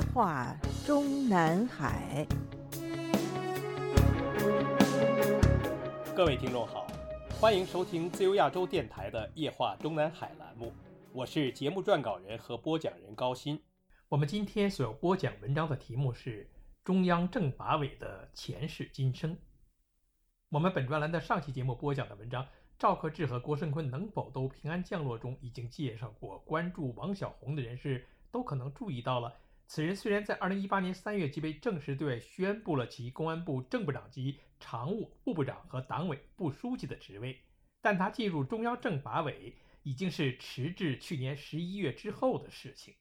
夜话中南海。各位听众好，欢迎收听自由亚洲电台的《夜话中南海》栏目，我是节目撰稿人和播讲人高鑫。我们今天所要播讲文章的题目是中央政法委的前世今生。我们本专栏的上期节目播讲的文章，赵克志和郭声琨能否都平安降落中已经介绍过。关注王小红的人士都可能注意到了，此人虽然在2018年3月即被正式对外宣布了其公安部正部长级常务副部长和党委副书记的职位，但他进入中央政法委已经是迟至去年11月之后的事情。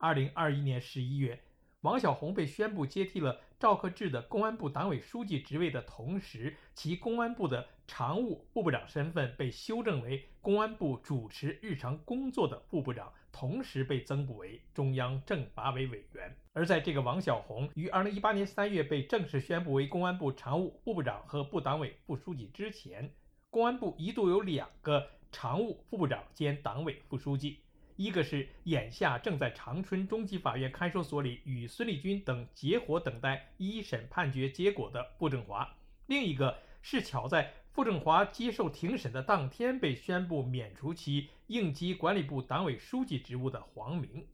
2021年11月。王小红被宣布接替了赵克志的公安部党委书记职位的同时，其公安部的常务副部长身份被修正为公安部主持日常工作的副部长，同时被增补为中央政法委委员。而在这个王小红于2018年3月被正式宣布为公安部常务副部长和部党委副书记之前，公安部一度有两个常务副部长兼党委副书记。一个是眼下正在长春中级法院看守所里与孙立军等结伙等待一审判决结果的傅政华，另一个是巧在傅政华接受庭审的当天被宣布免除其应急管理部党委书记职务的黄明。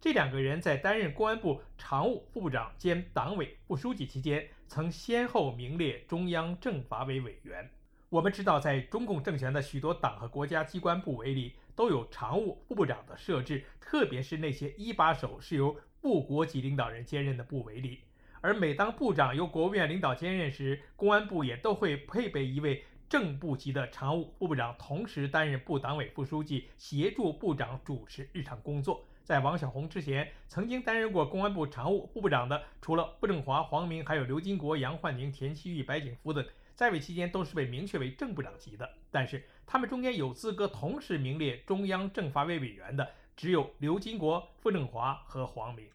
这两个人在担任公安部常务副部长兼党委副书记期间，曾先后名列中央政法委委员。我们知道，在中共政权的许多党和国家机关部委里，都有常务副部长的设置，特别是那些一把手是由部国级领导人兼任的部委里。而每当部长由国务院领导兼任时，公安部也都会配备一位正部级的常务副部长，同时担任部党委副书记，协助部长主持日常工作。在王小红之前，曾经担任过公安部常务副部长的，除了傅政华、黄明，还有刘金国、杨焕宁、田七玉、白景福等。在位期间都是被明确为正部长级的，但是他们中间有资格同时名列中央政法委委员的，只有刘金国、傅政华和黄明。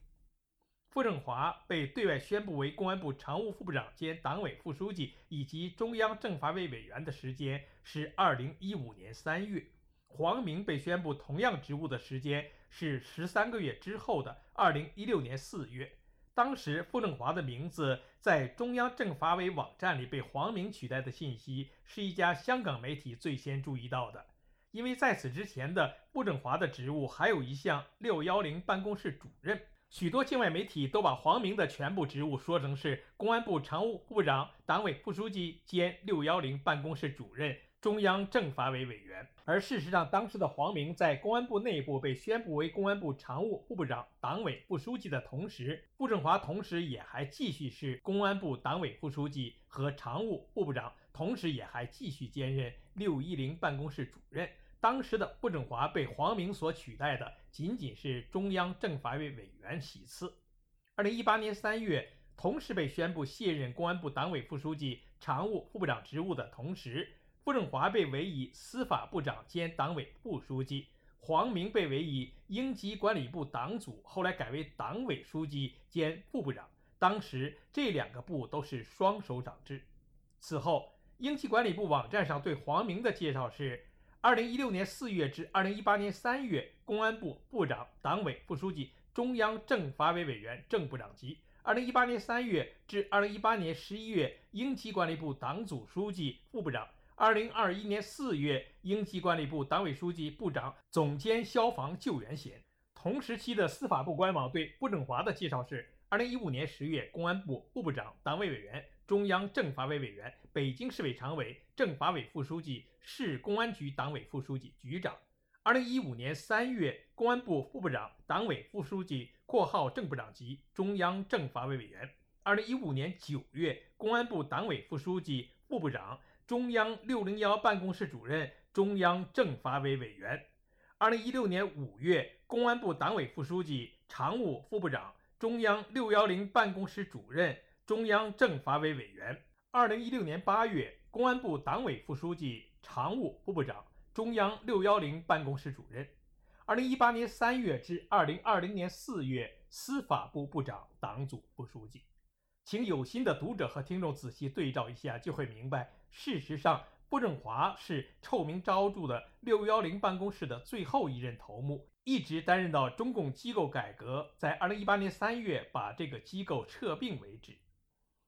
傅政华被对外宣布为公安部常务副部长兼党委副书记以及中央政法委委员的时间是二零一五年三月，黄明被宣布同样职务的时间是十三个月之后的二零一六年四月。当时傅政华的名字在中央政法委网站里被黄明取代的信息，是一家香港媒体最先注意到的。因为在此之前的傅政华的职务还有一项六幺零办公室主任，许多境外媒体都把黄明的全部职务说成是公安部常务副部长、党委副书记兼六幺零办公室主任。中央政法委委员，而事实上，当时的黄明在公安部内部被宣布为公安部常务副部长、党委副书记的同时，傅政华同时也还继续是公安部党委副书记和常务副部长，同时也还继续兼任六一零办公室主任。当时的傅政华被黄明所取代的仅仅是中央政法委委员席次。二零一八年三月，同时被宣布卸任公安部党委副书记、常务副部长职务的同时。傅政华被委以司法部长兼党委副书记，黄明被委以应急管理部党组，后来改为党委书记兼副部长。当时这两个部都是双首长制。此后，应急管理部网站上对黄明的介绍是：二零一六年四月至二零一八年三月，公安部部长、党委副书记，中央政法委委员正部长级；二零一八年三月至二零一八年十一月，应急管理部党组书记、副部长。二零二一年四月，应急管理部党委书记、部长、总监消防救援衔。同时期的司法部官网对傅政华的介绍是：二零一五年十月，公安部副部长、党委委员，中央政法委委员，北京市委常委、政法委副书记，市公安局党委副书记、局长。二零一五年三月，公安部副部长、党委副书记（括号正部长级），中央政法委委员。二零一五年九月，公安部党委副书记、副部长。中央六零幺办公室主任、中央政法委委员。二零一六年五月，公安部党委副书记、常务副部长，中央六幺零办公室主任、中央政法委委员。二零一六年八月，公安部党委副书记、常务副部长，中央六幺零办公室主任。二零一八年三月至二零二零年四月，司法部部长、党组副书记。请有心的读者和听众仔细对照一下，就会明白。事实上，布政华是臭名昭著的六幺零办公室的最后一任头目，一直担任到中共机构改革在二零一八年三月把这个机构撤并为止。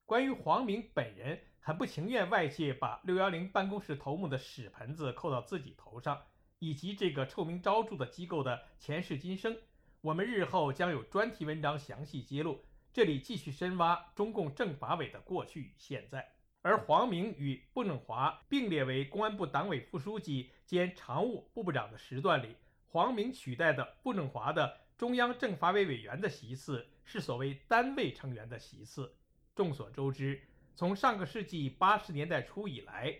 关于黄明本人很不情愿外界把六幺零办公室头目的屎盆子扣到自己头上，以及这个臭名昭著的机构的前世今生，我们日后将有专题文章详细揭露。这里继续深挖中共政法委的过去与现在。而黄明与布政华并列为公安部党委副书记兼常务部部长的时段里，黄明取代的布政华的中央政法委委员的席次是所谓单位成员的席次。众所周知，从上个世纪八十年代初以来，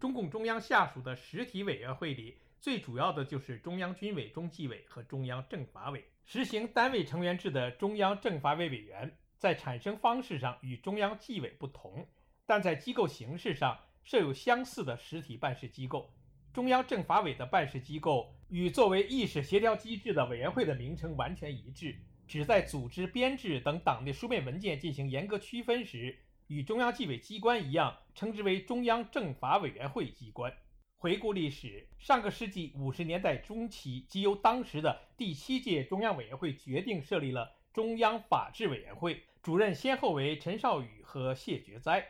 中共中央下属的实体委员会里，最主要的就是中央军委中纪委和中央政法委。实行单位成员制的中央政法委委员，在产生方式上与中央纪委不同。但在机构形式上设有相似的实体办事机构，中央政法委的办事机构与作为议事协调机制的委员会的名称完全一致，只在组织编制等党内书面文件进行严格区分时，与中央纪委机关一样，称之为中央政法委员会机关。回顾历史，上个世纪五十年代中期，即由当时的第七届中央委员会决定设立了中央法制委员会，主任先后为陈少宇和谢觉哉。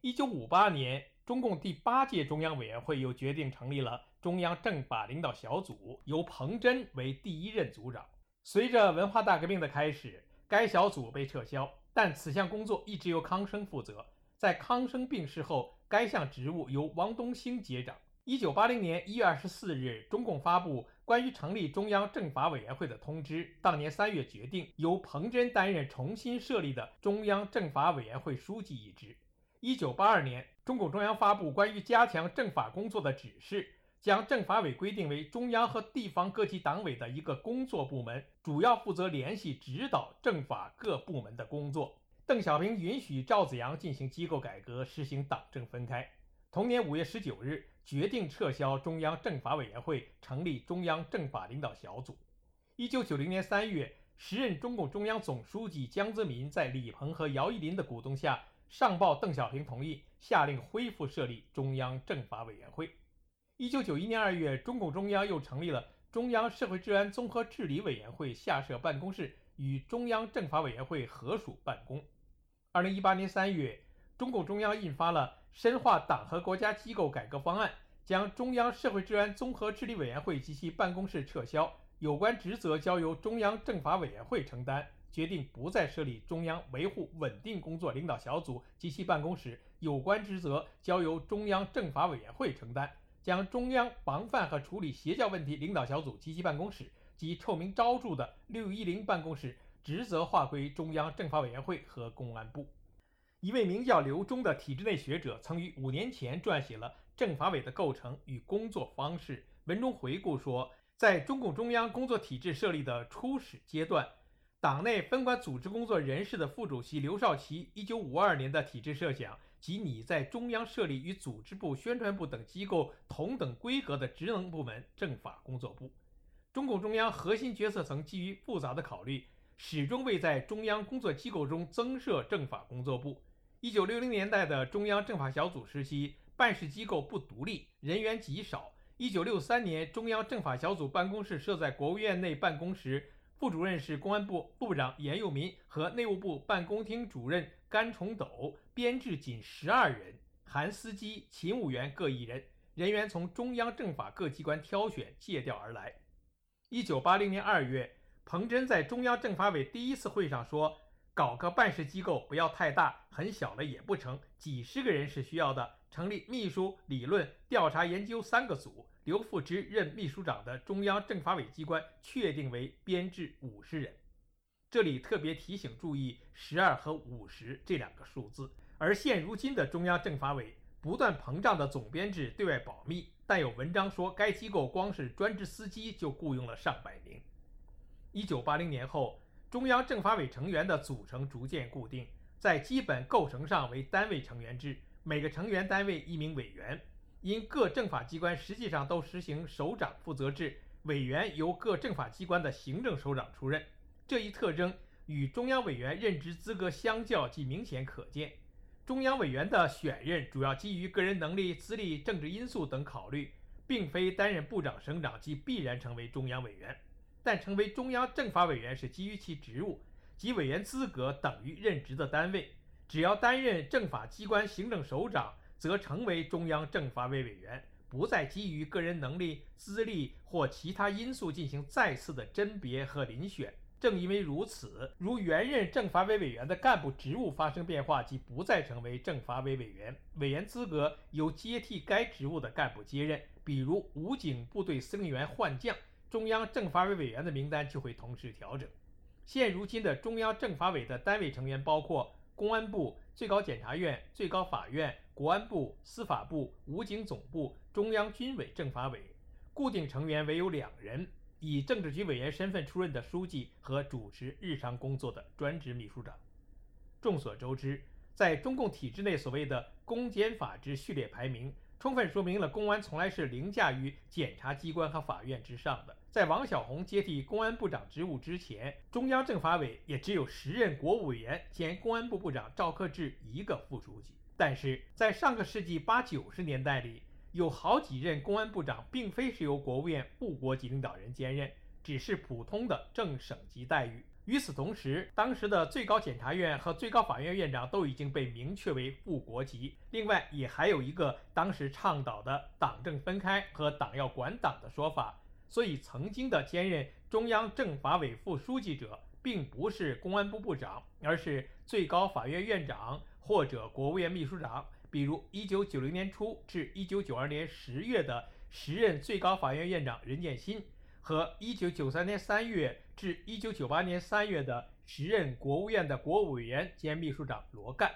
一九五八年，中共第八届中央委员会又决定成立了中央政法领导小组，由彭真为第一任组长。随着文化大革命的开始，该小组被撤销，但此项工作一直由康生负责。在康生病逝后，该项职务由王东兴接掌。一九八零年一月二十四日，中共发布关于成立中央政法委员会的通知，当年三月决定由彭真担任重新设立的中央政法委员会书记一职。一九八二年，中共中央发布关于加强政法工作的指示，将政法委规定为中央和地方各级党委的一个工作部门，主要负责联系指导政法各部门的工作。邓小平允许赵紫阳进行机构改革，实行党政分开。同年五月十九日，决定撤销中央政法委员会，成立中央政法领导小组。一九九零年三月，时任中共中央总书记江泽民在李鹏和姚依林的鼓动下。上报邓小平同意，下令恢复设立中央政法委员会。一九九一年二月，中共中央又成立了中央社会治安综合治理委员会，下设办公室，与中央政法委员会合署办公。二零一八年三月，中共中央印发了《深化党和国家机构改革方案》，将中央社会治安综合治理委员会及其办公室撤销，有关职责交由中央政法委员会承担。决定不再设立中央维护稳定工作领导小组及其办公室，有关职责交由中央政法委员会承担。将中央防范和处理邪教问题领导小组及其办公室及臭名昭著的六一零办公室职责划归中央政法委员会和公安部。一位名叫刘忠的体制内学者曾于五年前撰写了政法委的构成与工作方式，文中回顾说，在中共中央工作体制设立的初始阶段。党内分管组织工作人事的副主席刘少奇，一九五二年的体制设想即拟在中央设立与组织部、宣传部等机构同等规格的职能部门——政法工作部。中共中央核心决策层基于复杂的考虑，始终未在中央工作机构中增设政法工作部。一九六零年代的中央政法小组时期，办事机构不独立，人员极少。一九六三年，中央政法小组办公室设在国务院内办公时。副主任是公安部部长严佑民和内务部办公厅主任甘崇斗，编制仅十二人，含司机、勤务员各一人，人员从中央政法各机关挑选借调而来。一九八零年二月，彭真在中央政法委第一次会上说：“搞个办事机构不要太大，很小了也不成，几十个人是需要的。成立秘书、理论、调查、研究三个组。”刘富之任秘书长的中央政法委机关确定为编制五十人，这里特别提醒注意十二和五十这两个数字。而现如今的中央政法委不断膨胀的总编制对外保密，但有文章说该机构光是专职司机就雇佣了上百名。一九八零年后，中央政法委成员的组成逐渐固定，在基本构成上为单位成员制，每个成员单位一名委员。因各政法机关实际上都实行首长负责制，委员由各政法机关的行政首长出任，这一特征与中央委员任职资格相较即明显可见。中央委员的选任主要基于个人能力、资历、政治因素等考虑，并非担任部长、省长即必然成为中央委员。但成为中央政法委员是基于其职务及委员资格等于任职的单位，只要担任政法机关行政首长，则成为中央政法委委员，不再基于个人能力、资历或其他因素进行再次的甄别和遴选。正因为如此，如原任政法委委员的干部职务发生变化，即不再成为政法委委员，委员资格由接替该职务的干部接任。比如武警部队司令员换将。中央政法委委员的名单就会同时调整。现如今的中央政法委的单位成员包括公安部、最高检察院、最高法院、国安部、司法部、武警总部、中央军委政法委。固定成员唯有两人：以政治局委员身份出任的书记和主持日常工作的专职秘书长。众所周知，在中共体制内，所谓的公检法之序列排名。充分说明了公安从来是凌驾于检察机关和法院之上的。在王小红接替公安部长职务之前，中央政法委也只有时任国务委员兼公安部部长赵克志一个副书记。但是在上个世纪八九十年代里，有好几任公安部长并非是由国务院副国级领导人兼任，只是普通的正省级待遇。与此同时，当时的最高检察院和最高法院院长都已经被明确为副国级。另外，也还有一个当时倡导的党政分开和党要管党的说法。所以，曾经的兼任中央政法委副书记者，并不是公安部部长，而是最高法院院长或者国务院秘书长。比如，1990年初至1992年10月的时任最高法院院长任建新。和1993年3月至1998年3月的时任国务院的国务委员兼秘书长罗干。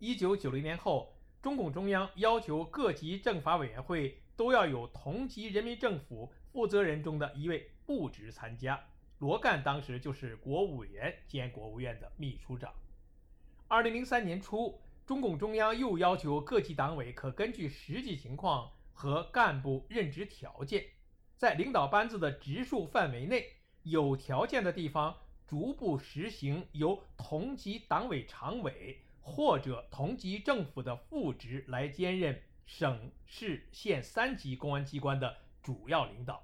1990年后，中共中央要求各级政法委员会都要有同级人民政府负责人中的一位部职参加，罗干当时就是国务委员兼国务院的秘书长。2003年初，中共中央又要求各级党委可根据实际情况和干部任职条件。在领导班子的职数范围内，有条件的地方逐步实行由同级党委常委或者同级政府的副职来兼任省市县三级公安机关的主要领导。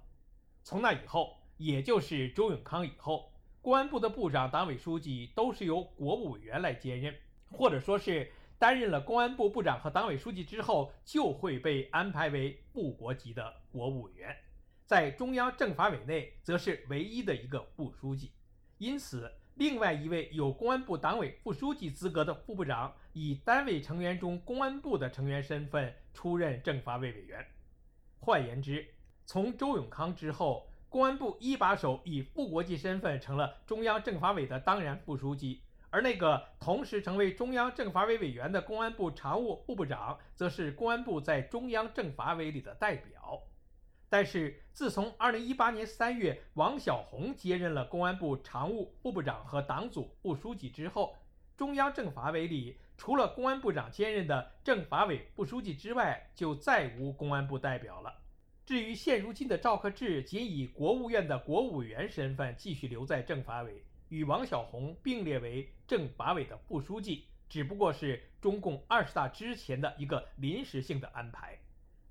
从那以后，也就是周永康以后，公安部的部长、党委书记都是由国务委员来兼任，或者说是担任了公安部部长和党委书记之后，就会被安排为部国级的国务委员。在中央政法委内，则是唯一的一个副书记，因此，另外一位有公安部党委副书记资格的副部长，以单位成员中公安部的成员身份出任政法委委员。换言之，从周永康之后，公安部一把手以副国级身份成了中央政法委的当然副书记，而那个同时成为中央政法委委员的公安部常务副部长，则是公安部在中央政法委里的代表。但是，自从2018年3月王小红接任了公安部常务副部长和党组副书记之后，中央政法委里除了公安部长兼任的政法委副书记之外，就再无公安部代表了。至于现如今的赵克志，仅以国务院的国务委员身份继续留在政法委，与王小红并列为政法委的副书记，只不过是中共二十大之前的一个临时性的安排。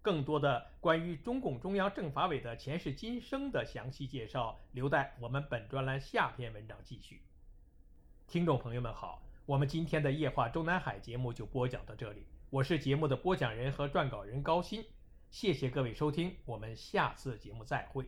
更多的关于中共中央政法委的前世今生的详细介绍，留待我们本专栏下篇文章继续。听众朋友们好，我们今天的夜话中南海节目就播讲到这里，我是节目的播讲人和撰稿人高鑫，谢谢各位收听，我们下次节目再会。